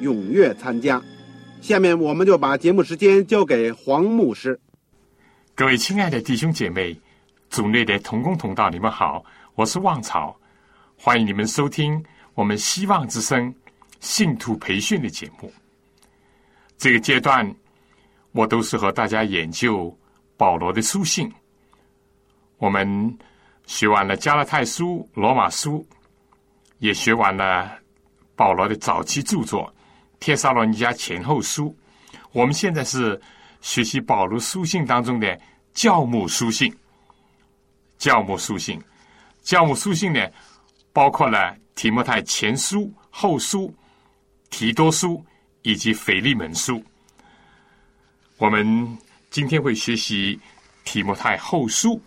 踊跃参加。下面我们就把节目时间交给黄牧师。各位亲爱的弟兄姐妹、组内的同工同道，你们好，我是旺草，欢迎你们收听我们希望之声信徒培训的节目。这个阶段，我都是和大家研究保罗的书信。我们学完了加拉太书、罗马书，也学完了保罗的早期著作《帖撒罗尼迦前后书》。我们现在是学习保罗书信当中的教母书信。教母书信，教母书信呢，包括了提摩太前书、后书、提多书以及腓利门书。我们今天会学习提摩太后书。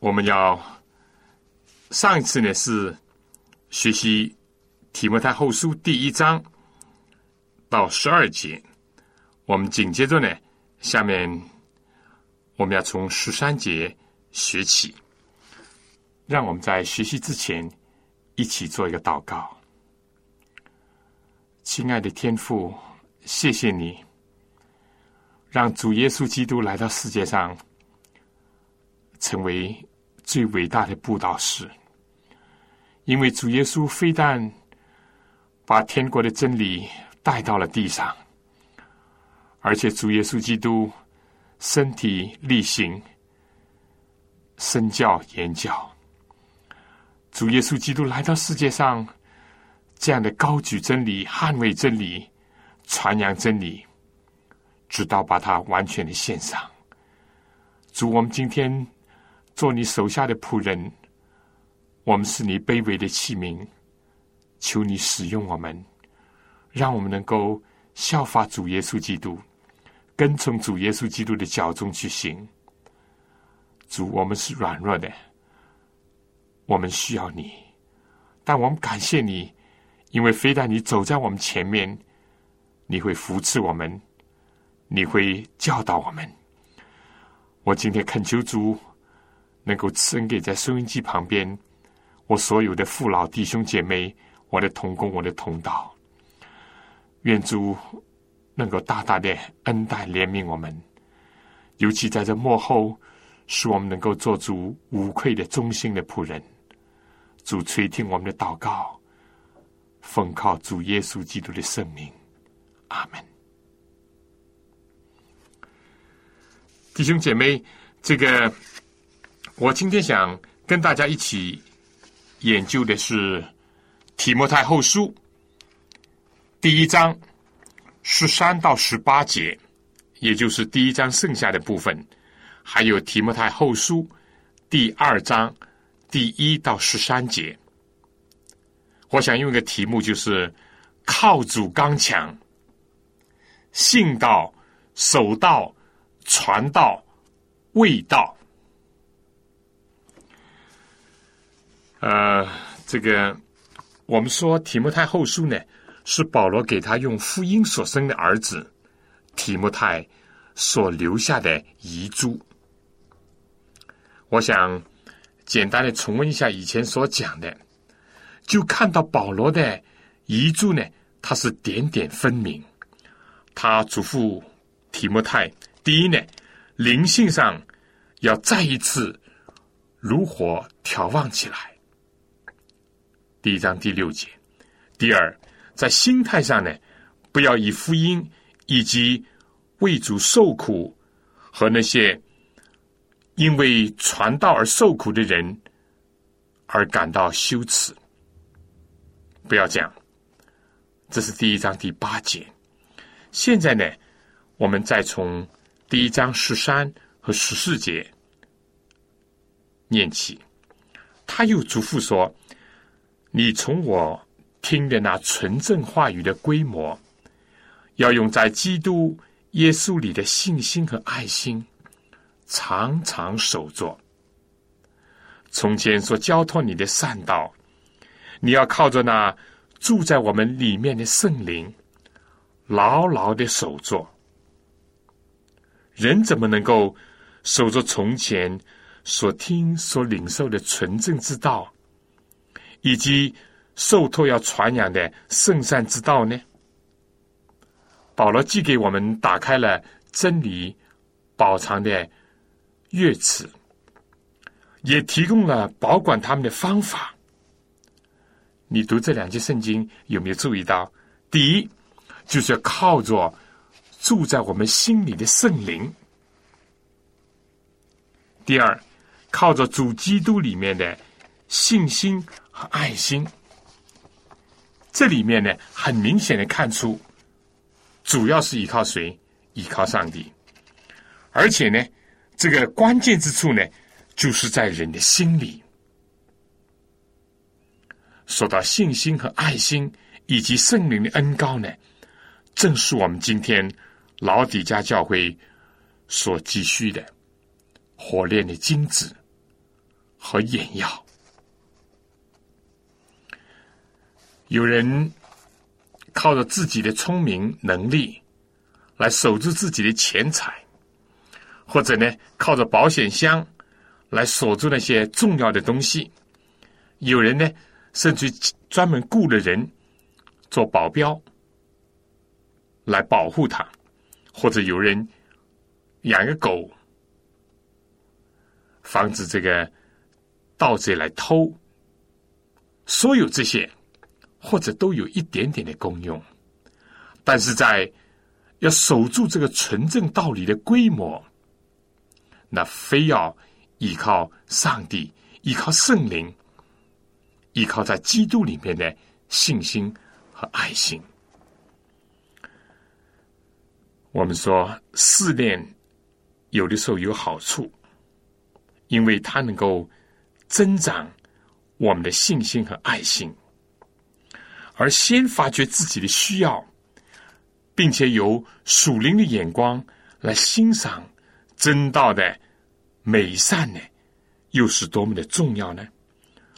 我们要上一次呢是学习提摩太后书第一章到十二节，我们紧接着呢，下面我们要从十三节学起。让我们在学习之前一起做一个祷告。亲爱的天父，谢谢你让主耶稣基督来到世界上，成为。最伟大的布道师，因为主耶稣非但把天国的真理带到了地上，而且主耶稣基督身体力行，身教言教。主耶稣基督来到世界上，这样的高举真理、捍卫真理、传扬真理，直到把它完全的献上。主，我们今天。做你手下的仆人，我们是你卑微的器皿，求你使用我们，让我们能够效法主耶稣基督，跟从主耶稣基督的脚中去行。主，我们是软弱的，我们需要你，但我们感谢你，因为非但你走在我们前面，你会扶持我们，你会教导我们。我今天恳求主。能够赐恩给在收音机旁边我所有的父老弟兄姐妹，我的同工，我的同道。愿主能够大大的恩待怜悯我们，尤其在这幕后，使我们能够做主无愧的忠心的仆人。主垂听我们的祷告，奉靠主耶稣基督的圣名，阿门。弟兄姐妹，这个。我今天想跟大家一起研究的是《提摩太后书》第一章十三到十八节，也就是第一章剩下的部分，还有《提摩太后书》第二章第一到十三节。我想用一个题目，就是“靠主刚强，信道、守道、传道、卫道”。呃，这个我们说提摩太后书呢，是保罗给他用福音所生的儿子提摩太所留下的遗嘱。我想简单的重温一下以前所讲的，就看到保罗的遗嘱呢，他是点点分明。他嘱咐提摩太，第一呢，灵性上要再一次如火眺望起来。第一章第六节，第二，在心态上呢，不要以福音以及为主受苦和那些因为传道而受苦的人而感到羞耻。不要这样。这是第一章第八节。现在呢，我们再从第一章十三和十四节念起。他又嘱咐说：“你从我听的那纯正话语的规模，要用在基督耶稣里的信心和爱心，常常守着。从前所交托你的善道，你要靠着那。”住在我们里面的圣灵，牢牢的守着。人怎么能够守着从前所听所领受的纯正之道，以及受托要传扬的圣善之道呢？保罗既给我们打开了真理宝藏的乐词，也提供了保管他们的方法。你读这两节圣经有没有注意到？第一，就是要靠着住在我们心里的圣灵；第二，靠着主基督里面的信心和爱心。这里面呢，很明显的看出，主要是依靠谁？依靠上帝。而且呢，这个关键之处呢，就是在人的心里。说到信心和爱心以及圣灵的恩高呢，正是我们今天老底家教会所急需的火炼的金子和眼药。有人靠着自己的聪明能力来守住自己的钱财，或者呢，靠着保险箱来锁住那些重要的东西。有人呢。甚至专门雇了人做保镖来保护他，或者有人养个狗，防止这个盗贼来偷。所有这些，或者都有一点点的功用，但是在要守住这个纯正道理的规模，那非要依靠上帝，依靠圣灵。依靠在基督里面的信心和爱心。我们说试炼有的时候有好处，因为它能够增长我们的信心和爱心，而先发掘自己的需要，并且有属灵的眼光来欣赏真道的美善呢，又是多么的重要呢？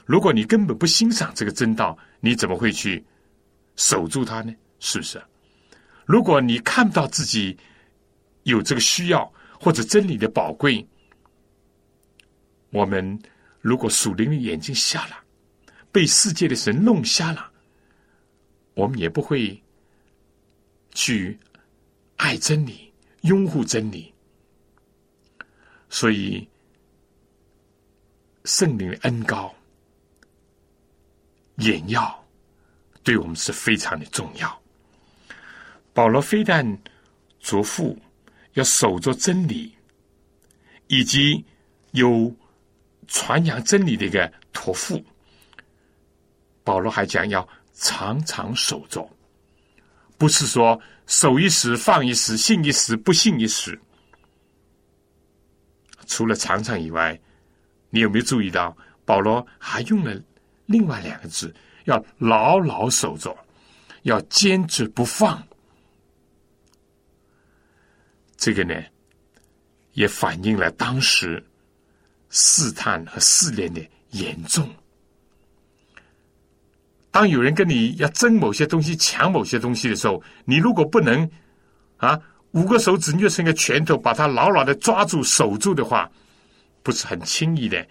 如果你根本不欣赏这个真道，你怎么会去守住它呢？是不是？如果你看不到自己有这个需要或者真理的宝贵，我们如果属灵的眼睛瞎了，被世界的神弄瞎了，我们也不会去爱真理、拥护真理。所以，圣灵的恩高。眼药对我们是非常的重要。保罗非但嘱咐要守着真理，以及有传扬真理的一个托付，保罗还讲要常常守着，不是说守一时放一时，信一时不信一时。除了常常以外，你有没有注意到保罗还用了？另外两个字要牢牢守着，要坚持不放。这个呢，也反映了当时试探和试炼的严重。当有人跟你要争某些东西、抢某些东西的时候，你如果不能啊五个手指捏成一个拳头，把它牢牢的抓住、守住的话，不是很轻易的，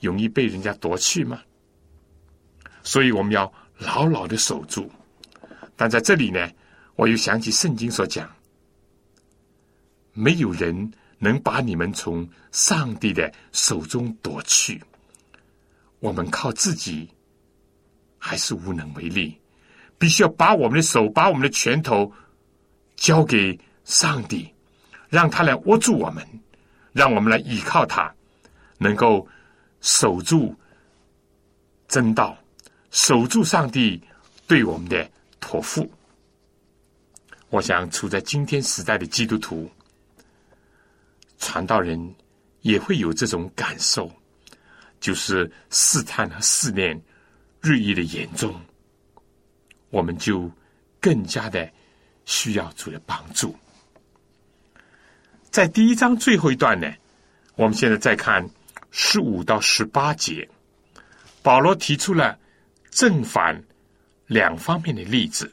容易被人家夺去吗？所以我们要牢牢的守住，但在这里呢，我又想起圣经所讲：没有人能把你们从上帝的手中夺去。我们靠自己还是无能为力，必须要把我们的手、把我们的拳头交给上帝，让他来握住我们，让我们来依靠他，能够守住真道，守住上帝对我们的托付。我想，处在今天时代的基督徒、传道人也会有这种感受，就是试探和试炼日益的严重。我们就更加的需要主的帮助。在第一章最后一段呢，我们现在再看十五到十八节，保罗提出了正反两方面的例子，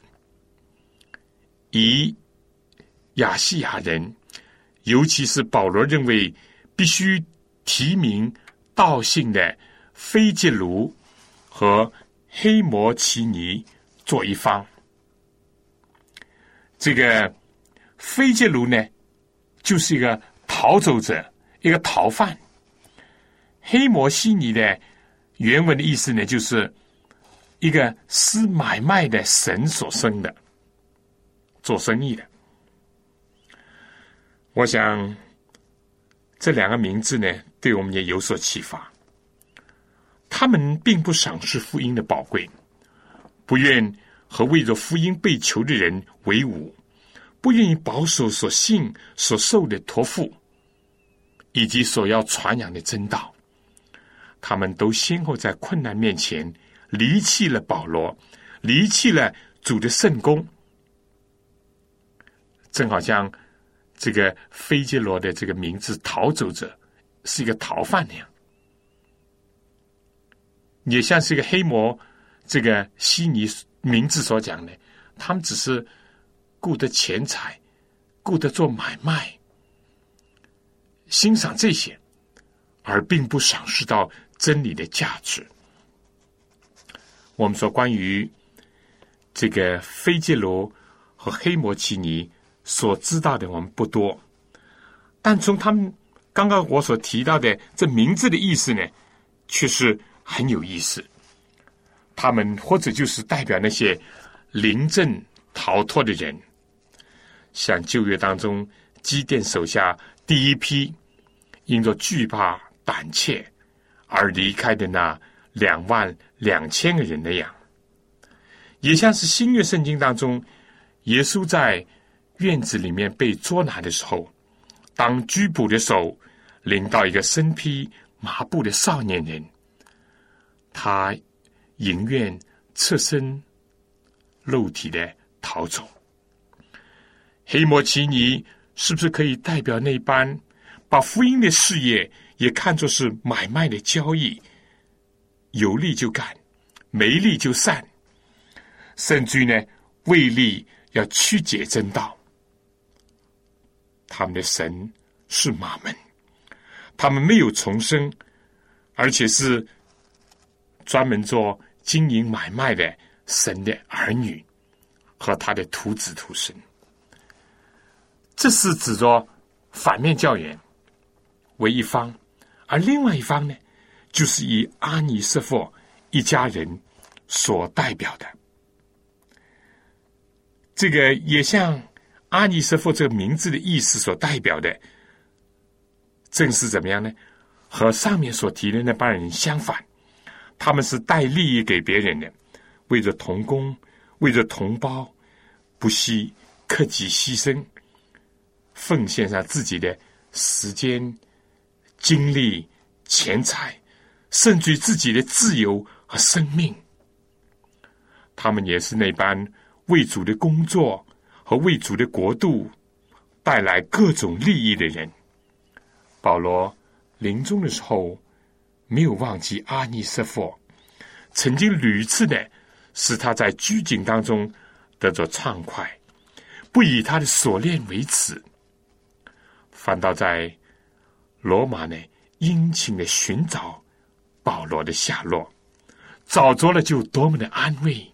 以亚细亚人，尤其是保罗认为必须提名道姓的菲吉卢和黑摩奇尼。做一方，这个菲杰卢呢，就是一个逃走者，一个逃犯。黑摩西尼的原文的意思呢，就是一个私买卖的神所生的，做生意的。我想这两个名字呢，对我们也有所启发。他们并不赏识福音的宝贵。不愿和为着福音被囚的人为伍，不愿意保守所信所受的托付，以及所要传扬的真道，他们都先后在困难面前离弃了保罗，离弃了主的圣功，正好像这个菲杰罗的这个名字逃走者是一个逃犯那样，也像是一个黑魔。这个悉尼名字所讲的，他们只是顾得钱财，顾得做买卖，欣赏这些，而并不赏识到真理的价值。我们说关于这个菲杰罗和黑魔奇尼所知道的，我们不多，但从他们刚刚我所提到的这名字的意思呢，却是很有意思。他们或者就是代表那些临阵逃脱的人，像旧约当中基甸手下第一批因着惧怕胆怯而离开的那两万两千个人那样，也像是新约圣经当中耶稣在院子里面被捉拿的时候，当拘捕的手领到一个身披麻布的少年人，他。宁愿侧身肉体的逃走。黑摩奇尼是不是可以代表那般把福音的事业也看作是买卖的交易？有利就干，没利就散，甚至呢，为利要曲解真道。他们的神是马门，他们没有重生，而且是。专门做经营买卖的神的儿女和他的徒子徒孙，这是指着反面教员为一方，而另外一方呢，就是以阿尼瑟佛一家人所代表的。这个也像阿尼瑟佛这个名字的意思所代表的，正是怎么样呢？和上面所提的那帮人相反。他们是带利益给别人的，为着同工，为着同胞，不惜克己牺牲，奉献上自己的时间、精力、钱财，甚至于自己的自由和生命。他们也是那般为主的工作和为主的国度带来各种利益的人。保罗临终的时候。没有忘记阿尼瑟佛曾经屡次的使他在拘谨当中得着畅快，不以他的锁链为耻，反倒在罗马呢殷勤的寻找保罗的下落，找着了就多么的安慰，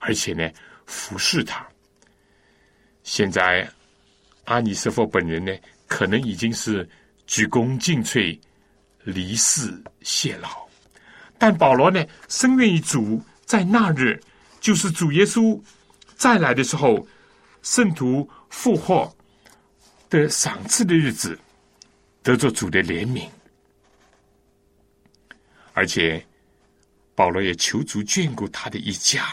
而且呢服侍他。现在阿尼瑟佛本人呢，可能已经是鞠躬尽瘁。离世谢老，但保罗呢，深愿意主在那日就是主耶稣再来的时候，圣徒复活的赏赐的日子，得着主的怜悯，而且保罗也求主眷顾他的一家。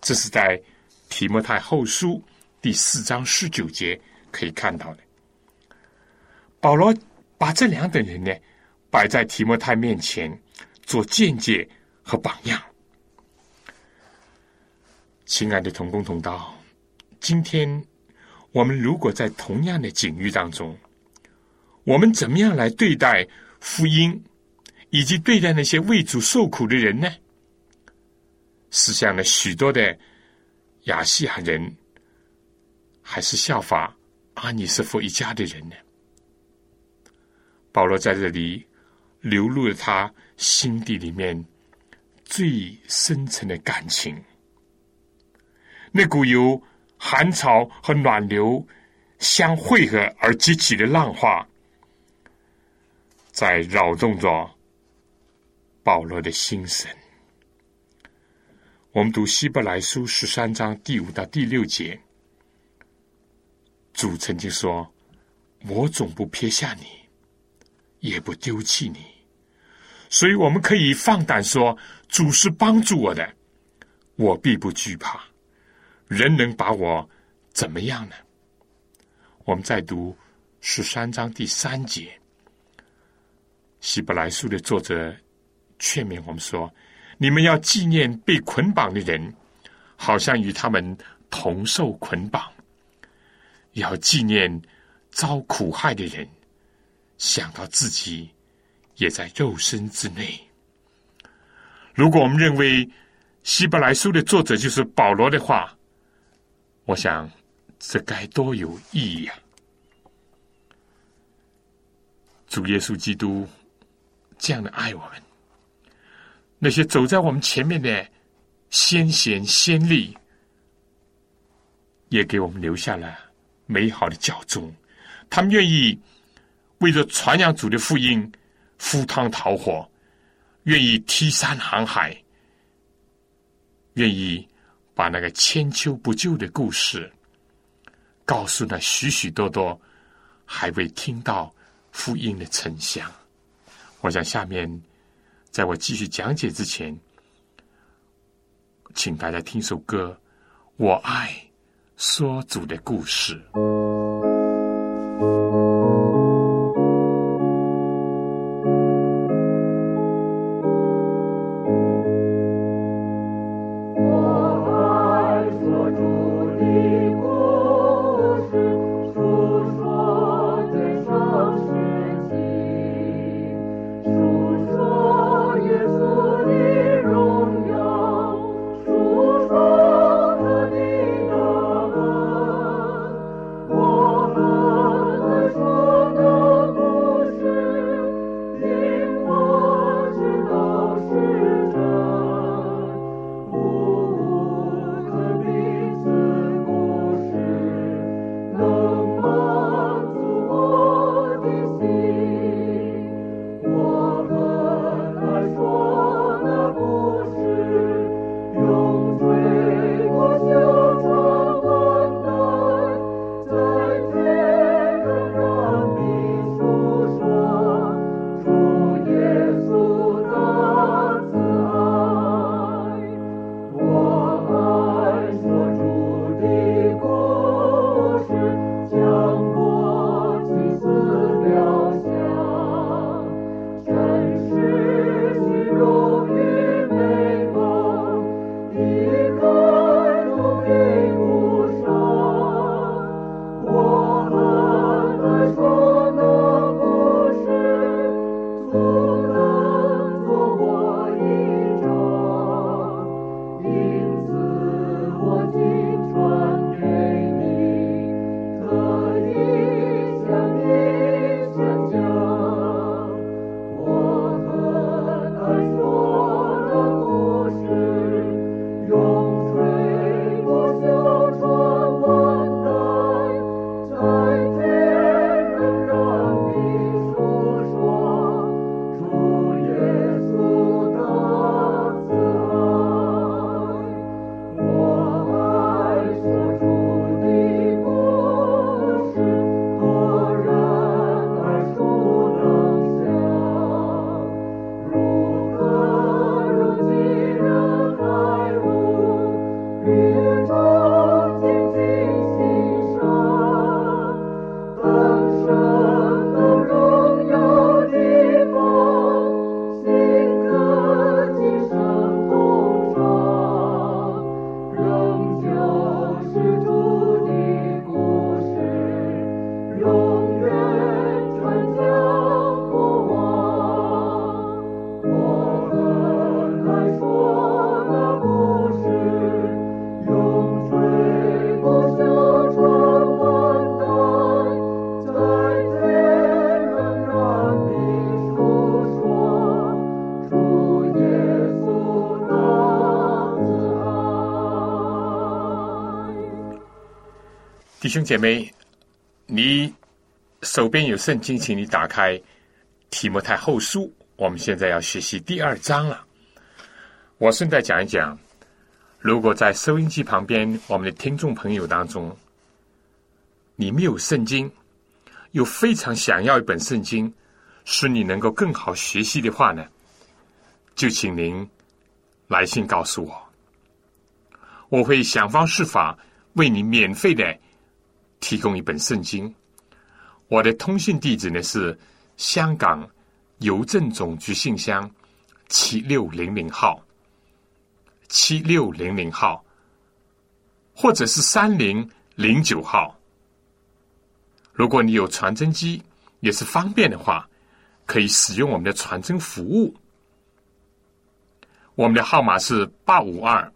这是在提摩太后书第四章十九节可以看到的。保罗把这两等人呢摆在提摩太面前做见解和榜样。亲爱的同工同道，今天我们如果在同样的境遇当中，我们怎么样来对待福音，以及对待那些为主受苦的人呢？是像了许多的亚细亚人，还是效法阿尼斯夫一家的人呢？保罗在这里流露了他心底里面最深沉的感情，那股由寒潮和暖流相汇合而激起的浪花，在扰动着保罗的心神。我们读希伯来书十三章第五到第六节，主曾经说：“我总不撇下你，也不丢弃你。”所以我们可以放胆说：“主是帮助我的，我必不惧怕。人能把我怎么样呢？”我们再读十三章第三节，希伯来书的作者劝勉我们说。你们要纪念被捆绑的人，好像与他们同受捆绑；要纪念遭苦害的人，想到自己也在肉身之内。如果我们认为希伯来书的作者就是保罗的话，我想这该多有意义啊！主耶稣基督这样的爱我们。那些走在我们前面的先贤先例，也给我们留下了美好的教宗。他们愿意为了传扬主的福音，赴汤蹈火，愿意踢山航海，愿意把那个千秋不旧的故事告诉那许许多多还未听到福音的沉香。我想下面。在我继续讲解之前，请大家听首歌，《我爱说主的故事》。兄姐妹，你手边有圣经，请你打开《提摩太后书》，我们现在要学习第二章了。我顺带讲一讲，如果在收音机旁边，我们的听众朋友当中，你没有圣经，又非常想要一本圣经，使你能够更好学习的话呢，就请您来信告诉我，我会想方设法为你免费的提供一本圣经。我的通信地址呢是香港邮政总局信箱七六零零号。七六零零号，或者是三零零九号。如果你有传真机，也是方便的话，可以使用我们的传真服务。我们的号码是八五二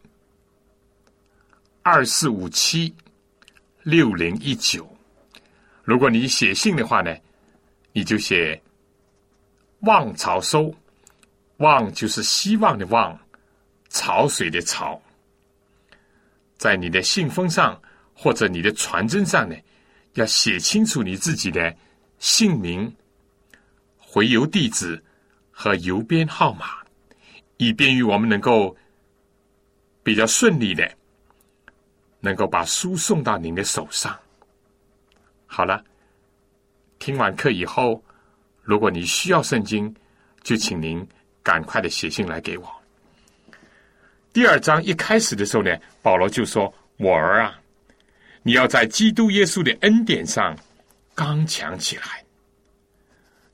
二四五七六零一九。如果你写信的话呢，你就写“望潮收”，“望”就是希望的“望”。潮水的潮，在你的信封上或者你的传真上呢，要写清楚你自己的姓名、回邮地址和邮编号码，以便于我们能够比较顺利的能够把书送到您的手上。好了，听完课以后，如果你需要圣经，就请您赶快的写信来给我。第二章一开始的时候呢，保罗就说：“我儿啊，你要在基督耶稣的恩典上刚强起来。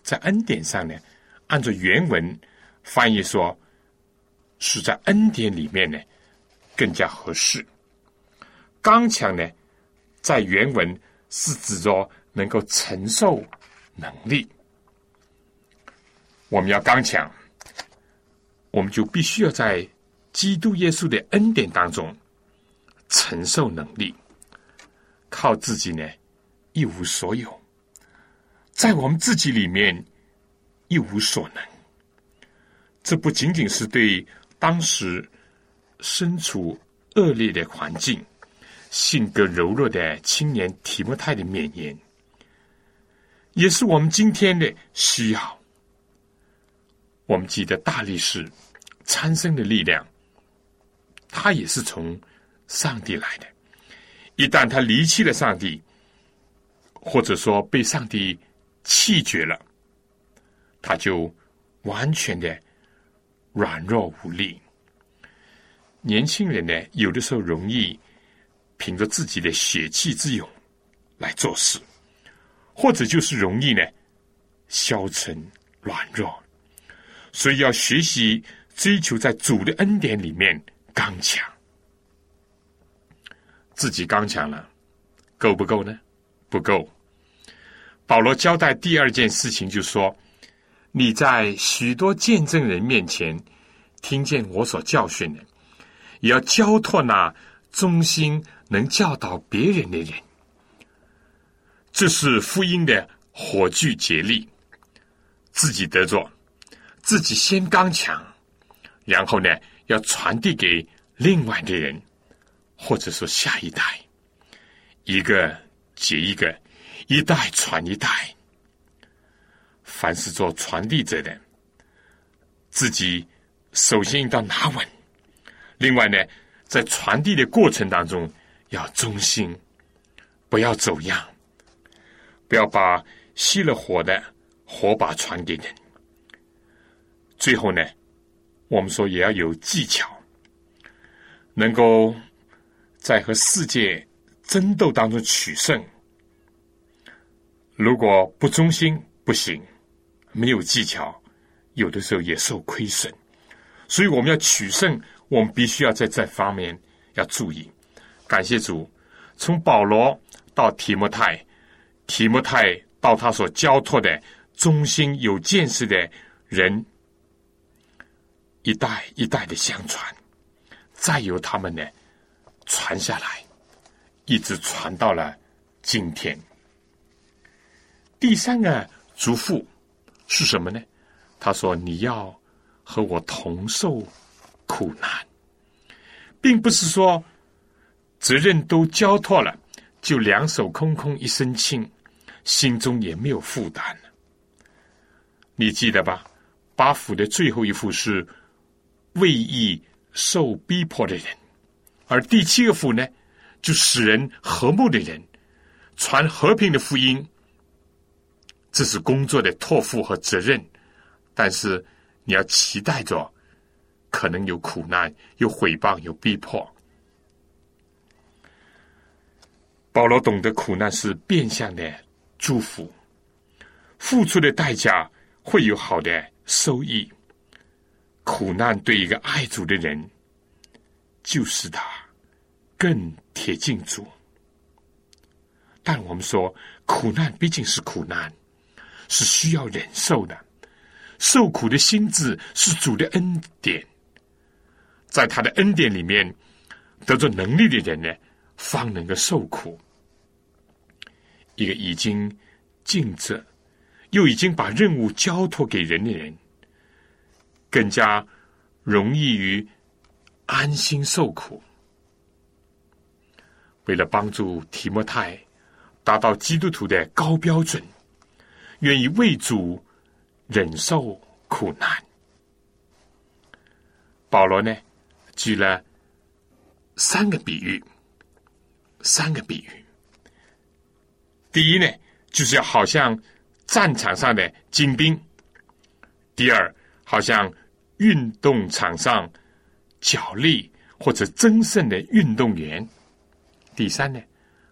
在恩典上呢，按照原文翻译说，是在恩典里面呢更加合适。刚强呢，在原文是指着能够承受能力。我们要刚强，我们就必须要在。”基督耶稣的恩典当中，承受能力，靠自己呢一无所有，在我们自己里面一无所能。这不仅仅是对当时身处恶劣的环境、性格柔弱的青年提莫泰的面言，也是我们今天的需要。我们记得大力士参生的力量。他也是从上帝来的。一旦他离弃了上帝，或者说被上帝弃绝了，他就完全的软弱无力。年轻人呢，有的时候容易凭着自己的血气之勇来做事，或者就是容易呢消沉软弱。所以要学习追求在主的恩典里面。刚强，自己刚强了，够不够呢？不够。保罗交代第二件事情，就说：你在许多见证人面前听见我所教训的，也要交托那忠心能教导别人的人。这是福音的火炬接力，自己得着，自己先刚强，然后呢？要传递给另外的人，或者说下一代，一个接一个，一代传一代。凡是做传递者的，自己首先应当拿稳。另外呢，在传递的过程当中要忠心，不要走样，不要把熄了火的火把传给人。最后呢？我们说也要有技巧，能够在和世界争斗当中取胜。如果不忠心不行，没有技巧，有的时候也受亏损。所以我们要取胜，我们必须要在这方面要注意。感谢主，从保罗到提摩太，提摩太到他所交托的忠心有见识的人。一代一代的相传，再由他们呢传下来，一直传到了今天。第三个嘱咐是什么呢？他说：“你要和我同受苦难，并不是说责任都交托了，就两手空空一身轻，心中也没有负担了。你记得吧？八福的最后一幅是为义受逼迫的人，而第七个福呢，就使人和睦的人，传和平的福音。这是工作的托付和责任，但是你要期待着，可能有苦难、有毁谤、有逼迫。保罗懂得苦难是变相的祝福，付出的代价会有好的收益。苦难对一个爱主的人，就是他更贴近主。但我们说，苦难毕竟是苦难。是需要忍受的，受苦的心智是主的恩典，在他的恩典里面得着能力的人呢，方能够受苦。一个已经尽责，又已经把任务交托给人的人，更加容易于安心受苦。为了帮助提摩太达到基督徒的高标准。愿意为主忍受苦难。保罗呢，举了三个比喻，三个比喻。第一呢，就是要好像战场上的精兵；第二，好像运动场上角力或者争胜的运动员；第三呢，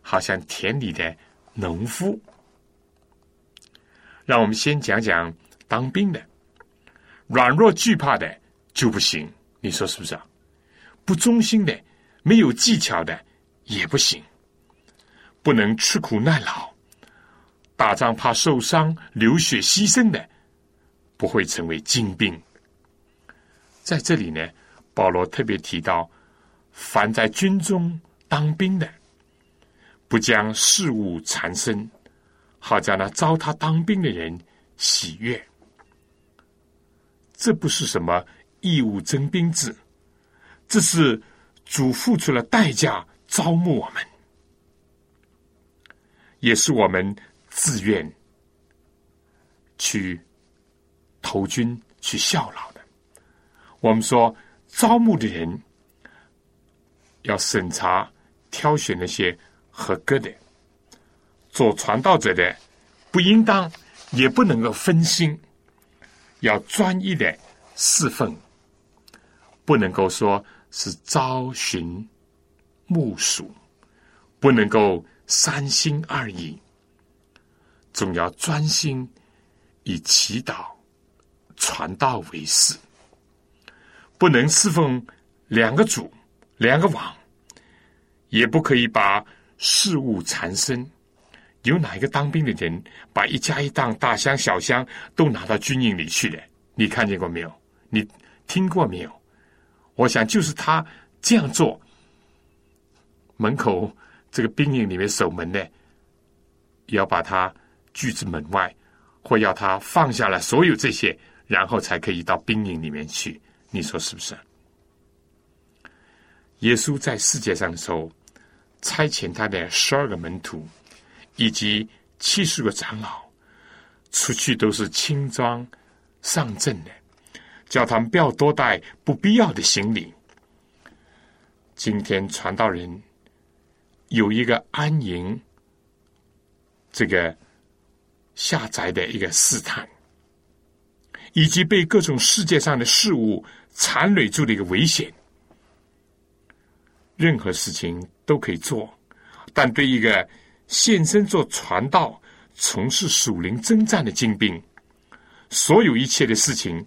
好像田里的农夫。让我们先讲讲当兵的，软弱惧怕的就不行，你说是不是啊？不忠心的、没有技巧的也不行，不能吃苦耐劳，打仗怕受伤、流血牺牲的，不会成为精兵。在这里呢，保罗特别提到，凡在军中当兵的，不将事物缠身。好叫那招他当兵的人喜悦，这不是什么义务征兵制，这是主付出了代价招募我们，也是我们自愿去投军去效劳的。我们说招募的人要审查挑选那些合格的。做传道者的，不应当也不能够分心，要专一的侍奉，不能够说是朝寻暮属，不能够三心二意，总要专心以祈祷、传道为事，不能侍奉两个主、两个王，也不可以把事物缠身。有哪一个当兵的人把一家一档大箱小箱都拿到军营里去的？你看见过没有？你听过没有？我想就是他这样做，门口这个兵营里面守门的，要把他拒之门外，或要他放下了所有这些，然后才可以到兵营里面去。你说是不是？耶稣在世界上的时候，差遣他的十二个门徒。以及七十个长老出去都是轻装上阵的，叫他们不要多带不必要的行李。今天传道人有一个安营，这个下宅的一个试探，以及被各种世界上的事物缠累住的一个危险。任何事情都可以做，但对一个。现身做传道、从事属灵征战的精兵，所有一切的事情，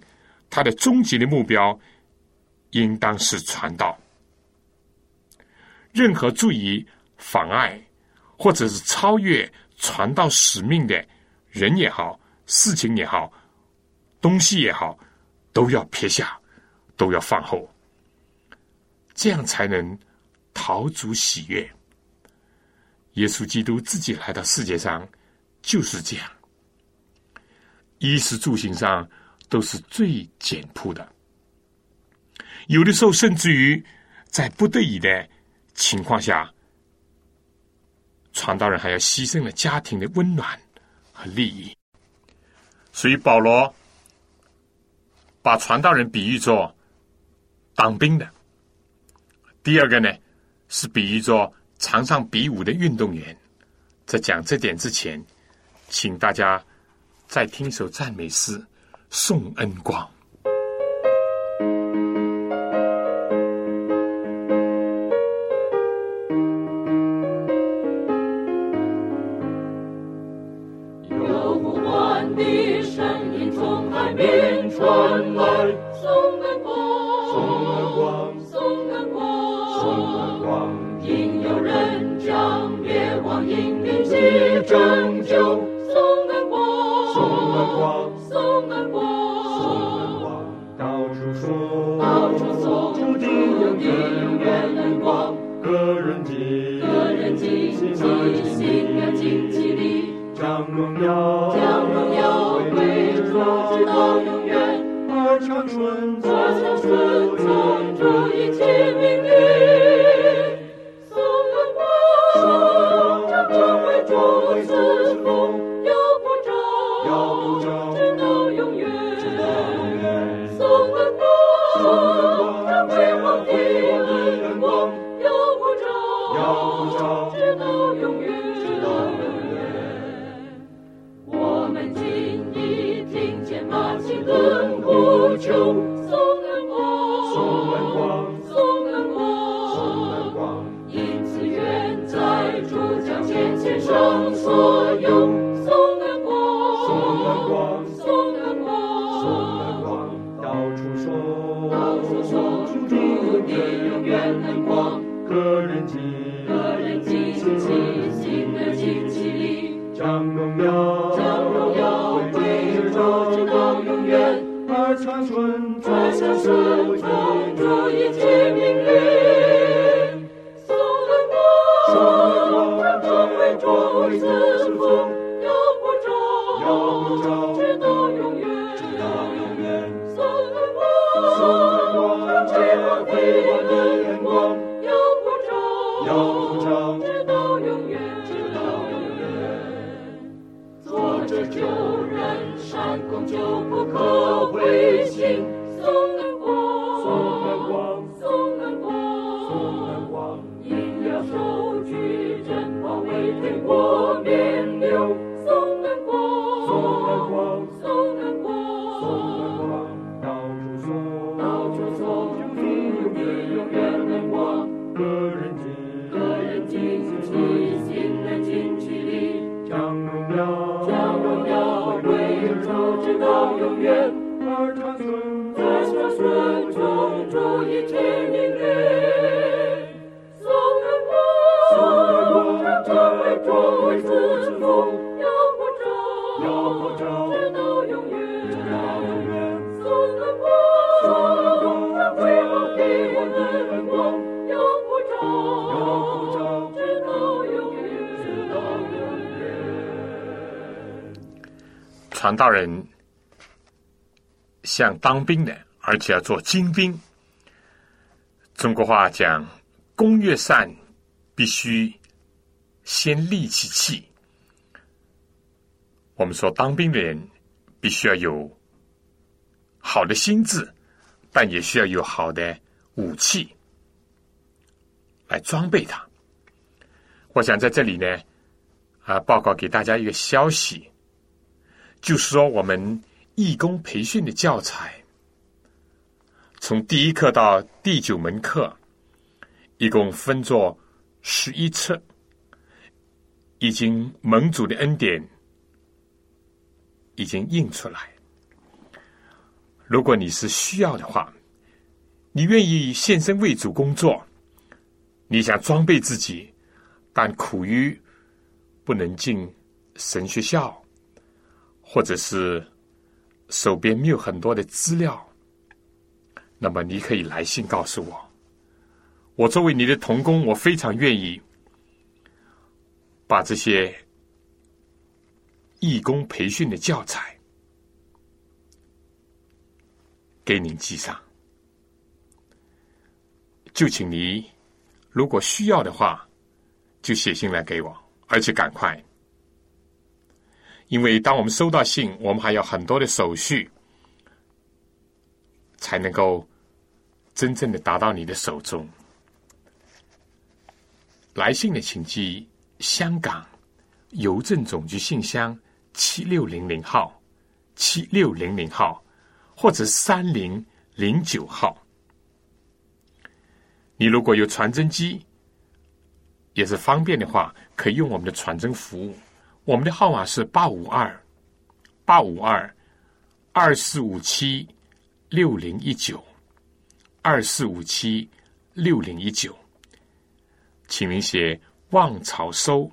他的终极的目标，应当是传道。任何注意妨碍或者是超越传道使命的人也好、事情也好、东西也好，都要撇下，都要放后，这样才能逃足喜悦。耶稣基督自己来到世界上就是这样，衣食住行上都是最简朴的，有的时候甚至于在不得已的情况下，传道人还要牺牲了家庭的温暖和利益。所以保罗把传道人比喻作当兵的。第二个呢，是比喻作场上比武的运动员。在讲这点之前，请大家再听一首赞美诗《宋恩光》。你永远能光个人迹。大人像当兵的，而且要做精兵。中国话讲，攻越善，必须先立其器。我们说，当兵的人必须要有好的心智，但也需要有好的武器来装备他。我想在这里呢，啊，报告给大家一个消息。就是说，我们义工培训的教材，从第一课到第九门课，一共分作十一册，已经蒙主的恩典已经印出来。如果你是需要的话，你愿意献身为主工作，你想装备自己，但苦于不能进神学校。或者是手边没有很多的资料，那么你可以来信告诉我。我作为你的童工，我非常愿意把这些义工培训的教材给您寄上。就请你如果需要的话，就写信来给我，而且赶快。因为当我们收到信，我们还有很多的手续，才能够真正的达到你的手中。来信的请寄香港邮政总局信箱七六零零号、七六零零号或者三零零九号。你如果有传真机，也是方便的话，可以用我们的传真服务。我们的号码是八五二八五二二四五七六零一九二四五七六零一九，请您写“望潮收”，“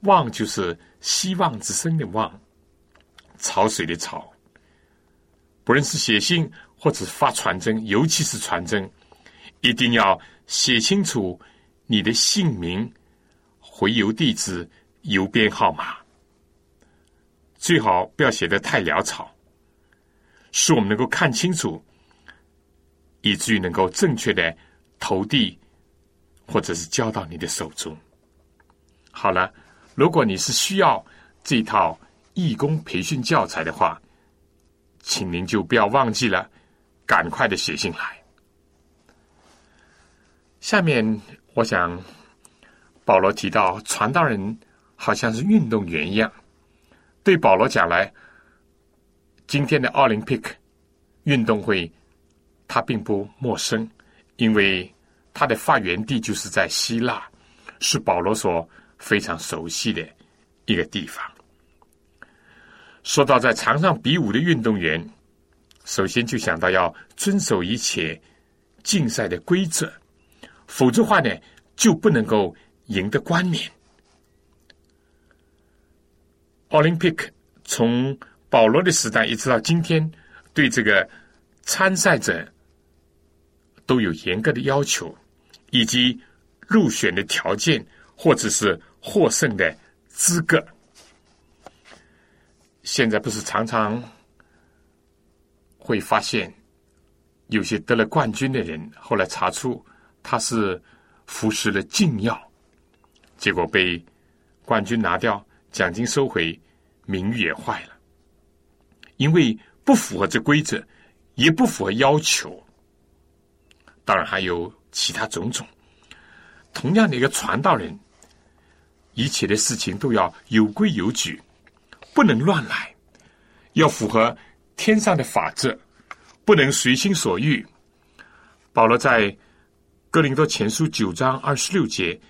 望”就是希望之声的“望”，潮水的“潮”。不论是写信或者发传真，尤其是传真，一定要写清楚你的姓名、回邮地址。邮编号码最好不要写的太潦草，使我们能够看清楚，以至于能够正确的投递或者是交到你的手中。好了，如果你是需要这套义工培训教材的话，请您就不要忘记了，赶快的写信来。下面我想，保罗提到传道人。好像是运动员一样，对保罗讲来，今天的奥林匹克运动会他并不陌生，因为他的发源地就是在希腊，是保罗所非常熟悉的一个地方。说到在场上比武的运动员，首先就想到要遵守一切竞赛的规则，否则话呢就不能够赢得冠冕。奥林匹克从保罗的时代一直到今天，对这个参赛者都有严格的要求，以及入选的条件，或者是获胜的资格。现在不是常常会发现，有些得了冠军的人，后来查出他是服食了禁药，结果被冠军拿掉，奖金收回。名誉也坏了，因为不符合这规则，也不符合要求。当然还有其他种种。同样的一个传道人，一切的事情都要有规有矩，不能乱来，要符合天上的法则，不能随心所欲。保罗在哥林多前书九章二十六节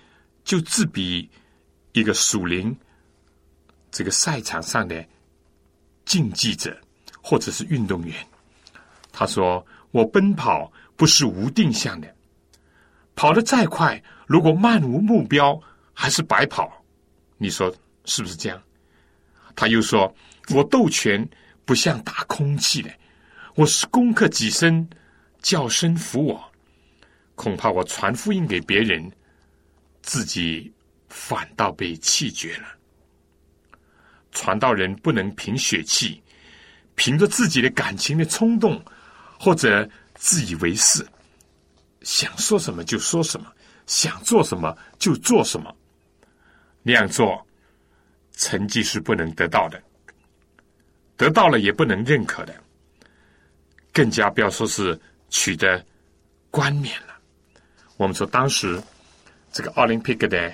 就自比一个属灵。这个赛场上的竞技者或者是运动员，他说：“我奔跑不是无定向的，跑得再快，如果漫无目标，还是白跑。你说是不是这样？”他又说：“我斗拳不像打空气的，我是攻克己身，叫声服我。恐怕我传福音给别人，自己反倒被气绝了。”传道人不能凭血气，凭着自己的感情的冲动，或者自以为是，想说什么就说什么，想做什么就做什么。那样做，成绩是不能得到的，得到了也不能认可的，更加不要说是取得冠冕了。我们说，当时这个奥林匹克的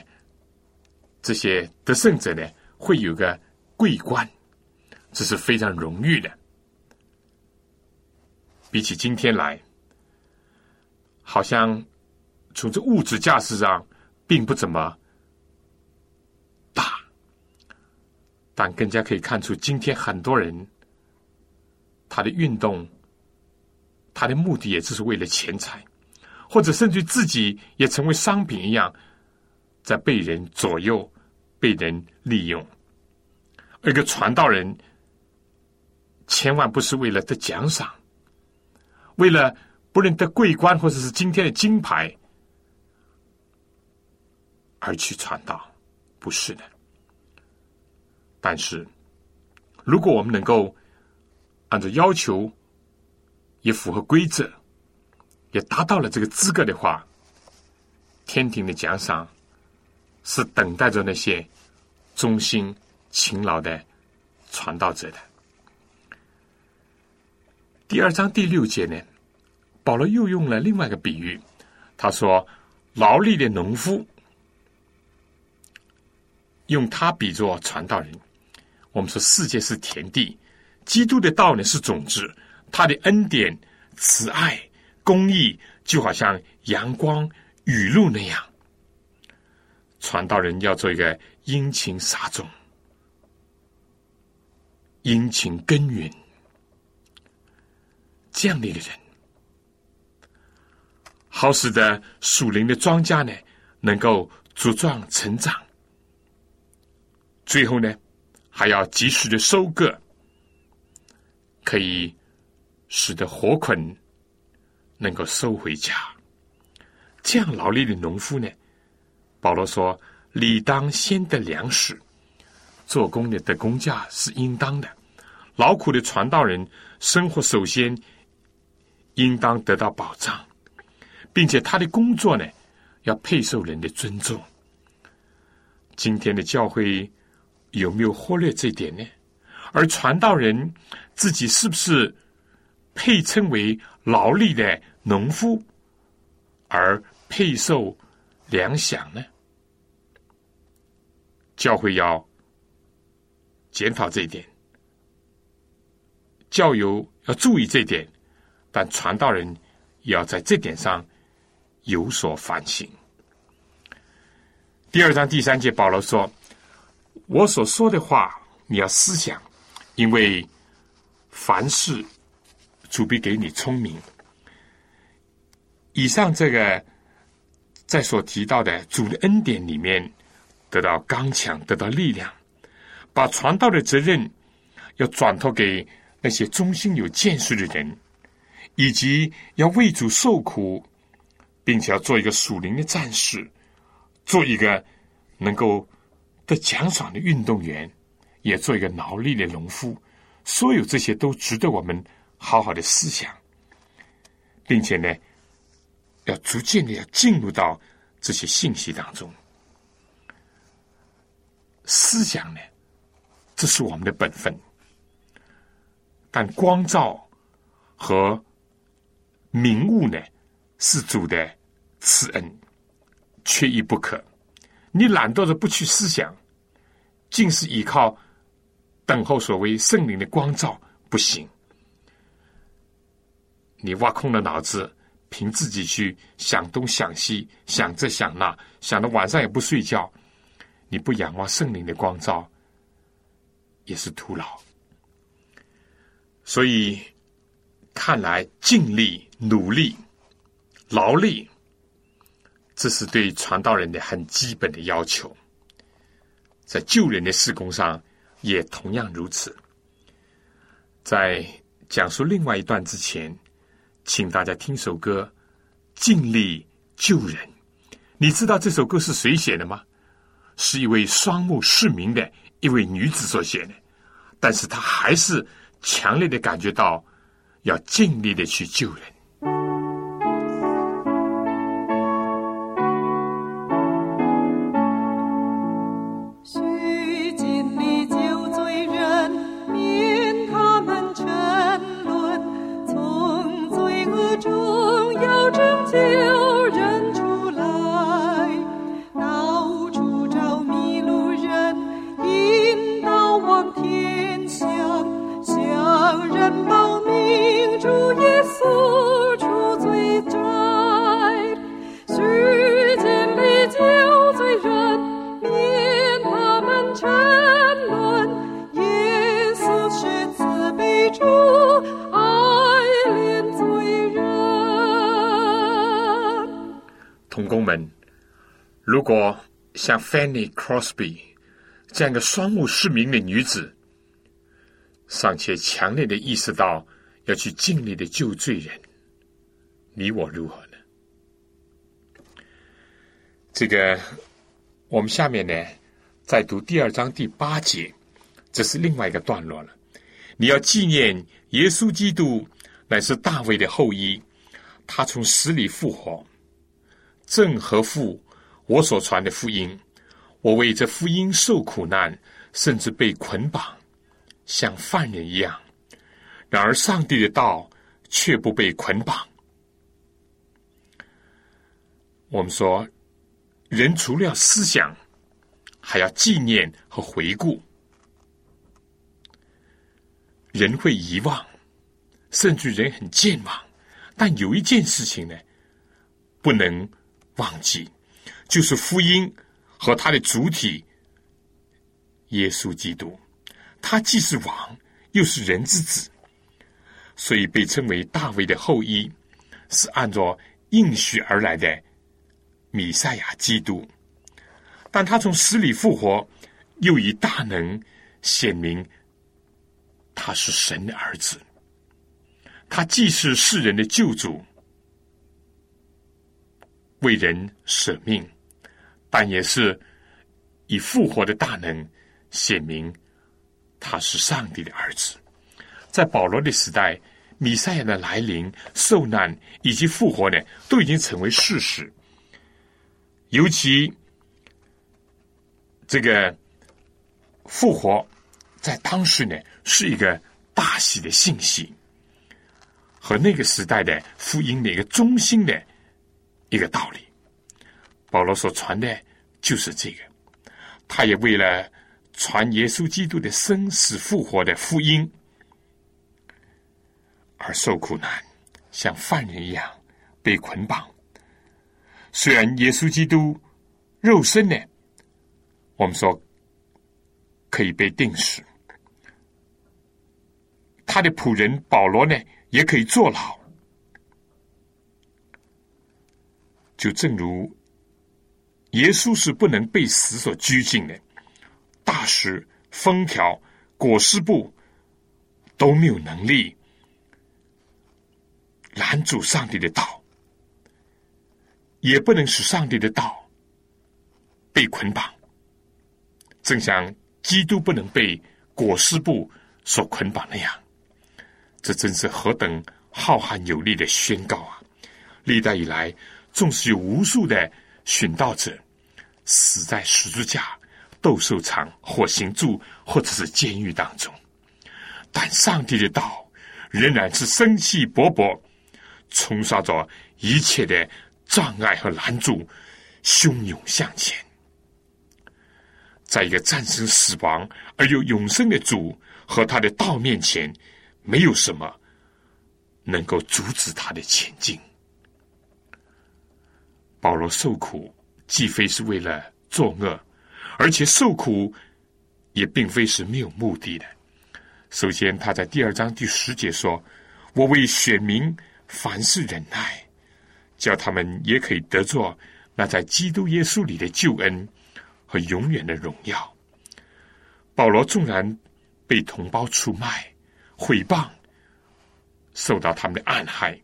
这些得胜者呢，会有个。桂冠，这是非常荣誉的。比起今天来，好像从这物质价值上并不怎么大，但更加可以看出，今天很多人他的运动，他的目的也只是为了钱财，或者甚至自己也成为商品一样，在被人左右、被人利用。一个传道人，千万不是为了得奖赏，为了不能得桂冠或者是今天的金牌而去传道，不是的。但是，如果我们能够按照要求，也符合规则，也达到了这个资格的话，天庭的奖赏是等待着那些忠心勤劳的传道者的。第二章第六节呢，保罗又用了另外一个比喻，他说：“劳力的农夫，用他比作传道人。我们说世界是田地，基督的道呢是种子，他的恩典、慈爱、公义，就好像阳光、雨露那样。传道人要做一个殷勤撒种、殷勤耕耘这样的一个人，好使得属灵的庄稼呢能够茁壮成长。最后呢，还要及时的收割，可以使得活捆能够收回家。这样劳力的农夫呢，保罗说：“理当先得粮食，做工的得工价是应当的。劳苦的传道人，生活首先应当得到保障，并且他的工作呢，要配受人的尊重。今天的教会。”有没有忽略这一点呢？而传道人自己是不是配称为劳力的农夫，而配受粮饷呢？教会要检讨这一点，教友要注意这一点，但传道人也要在这点上有所反省。第二章第三节，保罗说。我所说的话，你要思想，因为凡事主必给你聪明。以上这个在所提到的主的恩典里面，得到刚强，得到力量，把传道的责任要转托给那些忠心有见识的人，以及要为主受苦，并且要做一个属灵的战士，做一个能够。得奖赏的运动员，也做一个劳力的农夫，所有这些都值得我们好好的思想，并且呢，要逐渐的要进入到这些信息当中。思想呢，这是我们的本分，但光照和明悟呢，是主的慈恩，缺一不可。你懒惰的不去思想。尽是依靠等候所谓圣灵的光照，不行。你挖空了脑子，凭自己去想东想西，想这想那，想的晚上也不睡觉，你不仰望圣灵的光照，也是徒劳。所以看来，尽力、努力、劳力，这是对传道人的很基本的要求。在救人的事工上，也同样如此。在讲述另外一段之前，请大家听首歌《尽力救人》。你知道这首歌是谁写的吗？是一位双目失明的一位女子所写的，但是他还是强烈的感觉到要尽力的去救人。如果像 Fanny Crosby 这样一个双目失明的女子，尚且强烈的意识到要去尽力的救罪人，你我如何呢？这个，我们下面呢，再读第二章第八节，这是另外一个段落了。你要纪念耶稣基督乃是大卫的后裔，他从死里复活，正和父。我所传的福音，我为这福音受苦难，甚至被捆绑，像犯人一样。然而，上帝的道却不被捆绑。我们说，人除了思想，还要纪念和回顾。人会遗忘，甚至人很健忘，但有一件事情呢，不能忘记，就是福音和它的主体耶稣基督。他既是王，又是人之子，所以被称为大卫的后裔，是按照应许而来的米赛亚基督。但他从死里复活，又以大能显明。他是神的儿子，他既是世人的救主，为人舍命，但也是以复活的大能显明他是上帝的儿子。在保罗的时代，米赛亚的来临、受难以及复活呢，都已经成为事实。尤其这个复活，在当时呢。是一个大喜的信息，和那个时代的福音的一个中心的一个道理。保罗所传的就是这个，他也为了传耶稣基督的生死复活的福音而受苦难，像犯人一样被捆绑。虽然耶稣基督肉身呢，我们说可以被定死。他的仆人保罗呢，也可以坐牢。就正如耶稣是不能被死所拘禁的，大石、封条、裹尸布都没有能力拦阻上帝的道，也不能使上帝的道被捆绑。正像基督不能被裹尸布所捆绑那样。这真是何等浩瀚有力的宣告啊！历代以来，纵使有无数的寻道者死在十字架、斗兽场、火刑柱或者是监狱当中，但上帝的道仍然是生气勃勃，冲刷着一切的障碍和拦阻，汹涌向前。在一个战胜死亡而又永生的主和他的道面前。没有什么能够阻止他的前进。保罗受苦，既非是为了作恶，而且受苦也并非是没有目的的。首先，他在第二章第十节说：“我为选民凡事忍耐，叫他们也可以得着那在基督耶稣里的救恩和永远的荣耀。”保罗纵然被同胞出卖。毁谤，受到他们的暗害，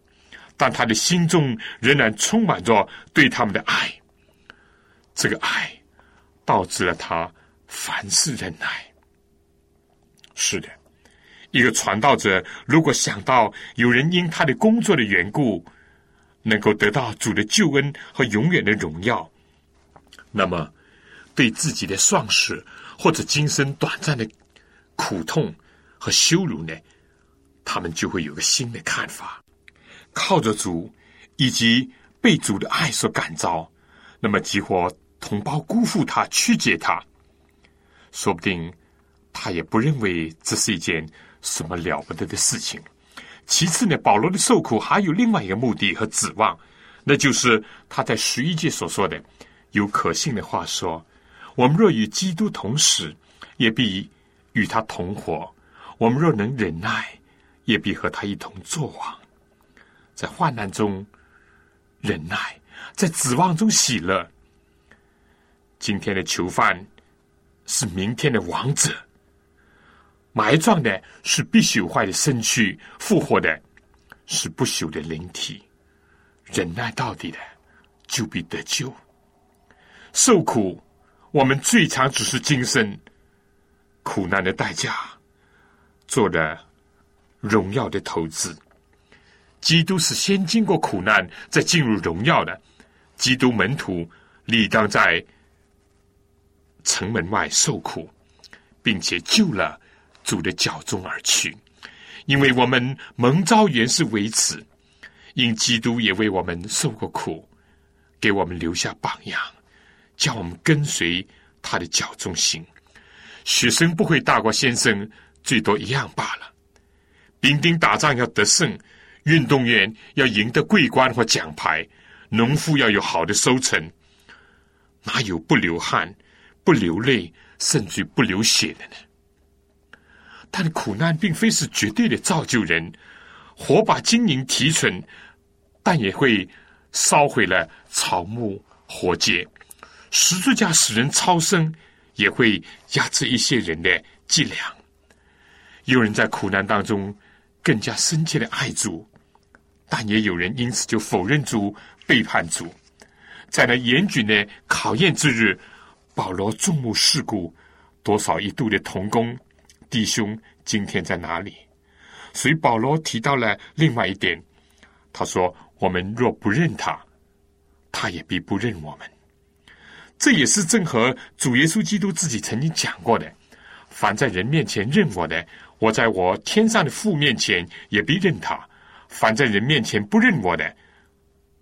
但他的心中仍然充满着对他们的爱。这个爱导致了他凡事忍耐。是的，一个传道者如果想到有人因他的工作的缘故能够得到主的救恩和永远的荣耀，那么对自己的丧失或者今生短暂的苦痛。和羞辱呢，他们就会有个新的看法。靠着主以及被主的爱所感召，那么几乎同胞辜负他、曲解他，说不定他也不认为这是一件什么了不得的事情。其次呢，保罗的受苦还有另外一个目的和指望，那就是他在十一节所说的有可信的话说：“我们若与基督同死，也必与他同活。”我们若能忍耐，也必和他一同作王，在患难中忍耐，在指望中喜乐。今天的囚犯是明天的王者，埋葬的是必朽坏的身躯，复活的是不朽的灵体。忍耐到底的，就必得救。受苦，我们最长只是今生苦难的代价。做了荣耀的投资。基督是先经过苦难，再进入荣耀的。基督门徒理当在城门外受苦，并且救了主的脚中而去。因为我们蒙召原是为此，因基督也为我们受过苦，给我们留下榜样，叫我们跟随他的脚中行。学生不会大过先生，最多一样罢了。兵丁打仗要得胜，运动员要赢得桂冠或奖牌，农夫要有好的收成，哪有不流汗、不流泪，甚至不流血的呢？但苦难并非是绝对的造就人，火把金银提纯，但也会烧毁了草木火界；十字架使人超生，也会压制一些人的伎俩。有人在苦难当中更加深切的爱主，但也有人因此就否认主、背叛主。在那严峻的考验之日，保罗众目世故，多少一度的同工。弟兄今天在哪里？所以保罗提到了另外一点，他说：“我们若不认他，他也必不认我们。”这也是正和主耶稣基督自己曾经讲过的：“凡在人面前认我的，我在我天上的父面前也必认他；凡在人面前不认我的，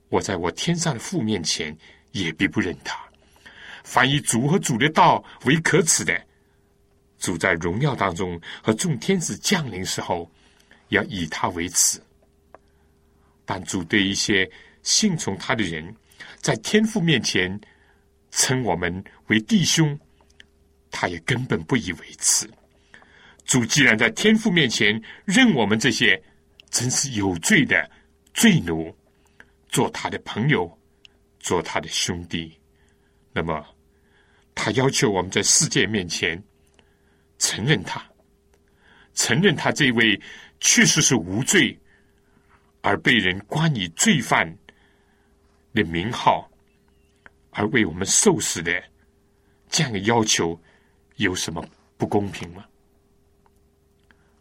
我在我天上的父面前也必不认他。凡以主和主的道为可耻的。”主在荣耀当中和众天使降临时候，要以他为耻。但主对一些信从他的人，在天父面前称我们为弟兄，他也根本不以为耻。主既然在天父面前认我们这些真是有罪的罪奴，做他的朋友，做他的兄弟，那么他要求我们在世界面前。承认他，承认他这位确实是无罪，而被人冠以罪犯的名号，而为我们受死的这样的要求，有什么不公平吗？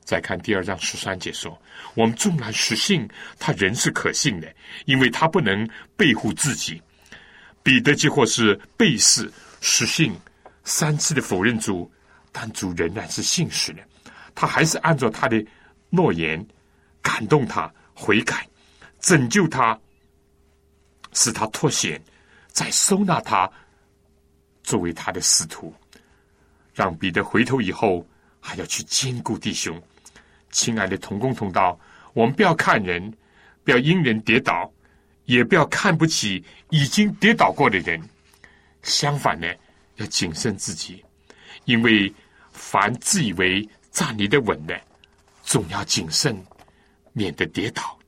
再看第二章十三节说：“我们纵然实信他人是可信的，因为他不能背负自己。”彼得即或是背誓实信三次的否认主。但主仍然是信实的，他还是按照他的诺言感动他悔改，拯救他，使他脱险，再收纳他作为他的使徒，让彼得回头以后还要去兼顾弟兄。亲爱的同工同道，我们不要看人，不要因人跌倒，也不要看不起已经跌倒过的人。相反呢，要谨慎自己，因为。凡自以为站立的稳的，总要谨慎，免得跌倒。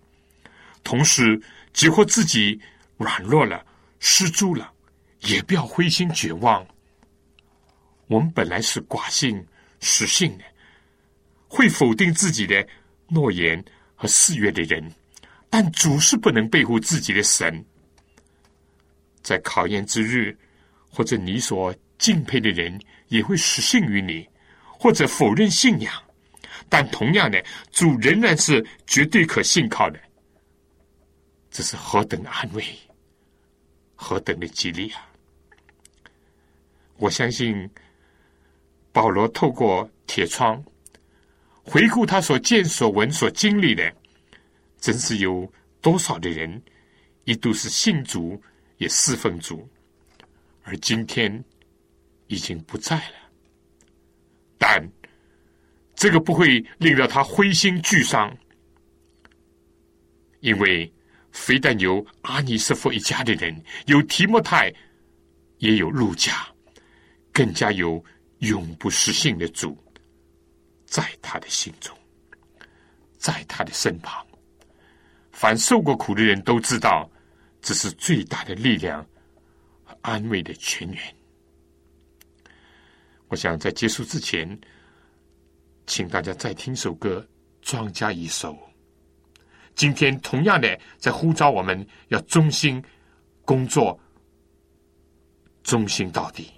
同时，几乎自己软弱了、失足了，也不要灰心绝望。我们本来是寡性、实性的，会否定自己的诺言和誓约的人，但主是不能背负自己的神。在考验之日，或者你所敬佩的人也会失信于你。或者否认信仰，但同样的，主仍然是绝对可信靠的。这是何等的安慰，何等的激励啊！我相信保罗透过铁窗回顾他所见所闻所经历的，真是有多少的人一度是信主也侍奉主，而今天已经不在了。但这个不会令到他灰心沮丧，因为非但有阿尼斯佛一家的人，有提莫泰，也有路加，更加有永不失信的主，在他的心中，在他的身旁。凡受过苦的人都知道，这是最大的力量和安慰的泉源。我想在结束之前，请大家再听首歌《庄稼一首》。今天同样的，在呼召我们要忠心工作，忠心到底。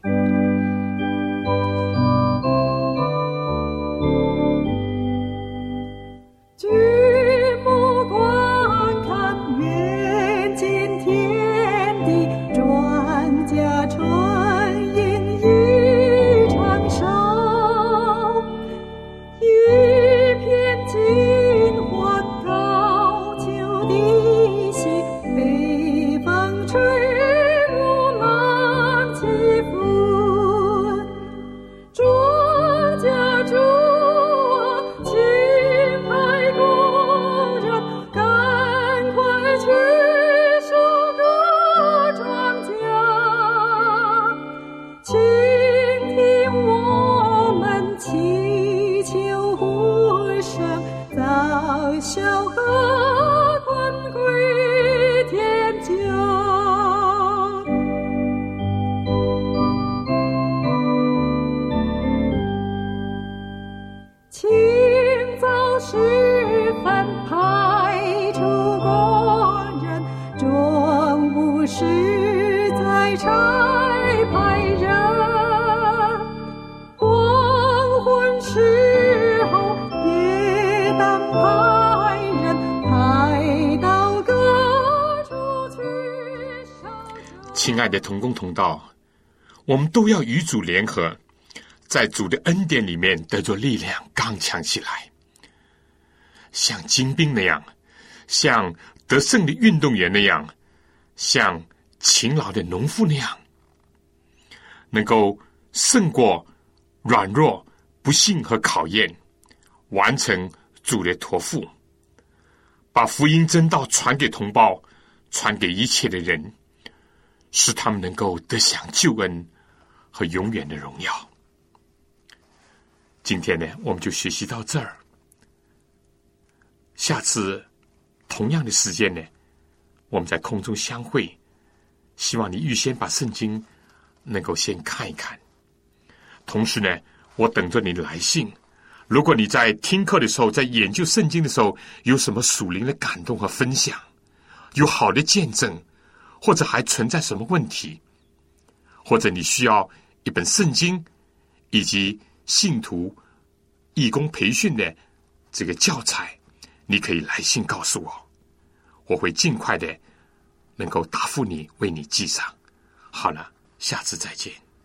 亲爱的同工同道，我们都要与主联合，在主的恩典里面得着力量，刚强起来，像精兵那样，像得胜的运动员那样，像勤劳的农夫那样，能够胜过软弱、不幸和考验，完成主的托付，把福音真道传给同胞，传给一切的人。使他们能够得享救恩和永远的荣耀。今天呢，我们就学习到这儿。下次同样的时间呢，我们在空中相会。希望你预先把圣经能够先看一看，同时呢，我等着你来信。如果你在听课的时候，在研究圣经的时候，有什么属灵的感动和分享，有好的见证。或者还存在什么问题？或者你需要一本圣经以及信徒义工培训的这个教材，你可以来信告诉我，我会尽快的能够答复你，为你记上。好了，下次再见。